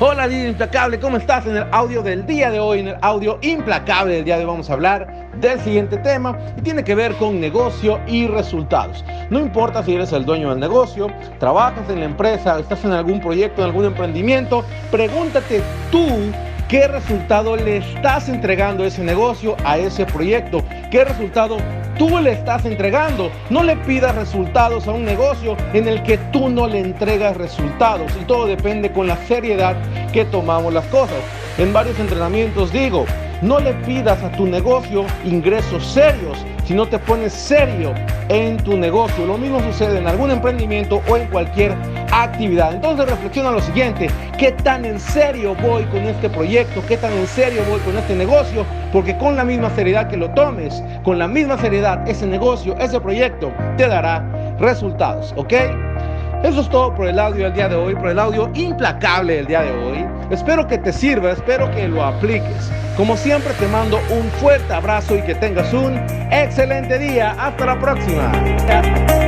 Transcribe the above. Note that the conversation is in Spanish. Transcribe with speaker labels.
Speaker 1: Hola, líder implacable, ¿cómo estás? En el audio del día de hoy, en el audio implacable del día de hoy, vamos a hablar del siguiente tema y tiene que ver con negocio y resultados. No importa si eres el dueño del negocio, trabajas en la empresa, estás en algún proyecto, en algún emprendimiento, pregúntate tú qué resultado le estás entregando a ese negocio, a ese proyecto, qué resultado tú le estás entregando. No le pidas resultados a un negocio en el que tú no le entregas resultados. Y todo depende con la seriedad que tomamos las cosas. En varios entrenamientos digo, no le pidas a tu negocio ingresos serios si no te pones serio en tu negocio. Lo mismo sucede en algún emprendimiento o en cualquier actividad. Entonces reflexiona lo siguiente, ¿qué tan en serio voy con este proyecto? ¿Qué tan en serio voy con este negocio? Porque con la misma seriedad que lo tomes, con la misma seriedad, ese negocio, ese proyecto te dará resultados, ¿ok? Eso es todo por el audio del día de hoy, por el audio implacable del día de hoy. Espero que te sirva, espero que lo apliques. Como siempre te mando un fuerte abrazo y que tengas un excelente día. Hasta la próxima.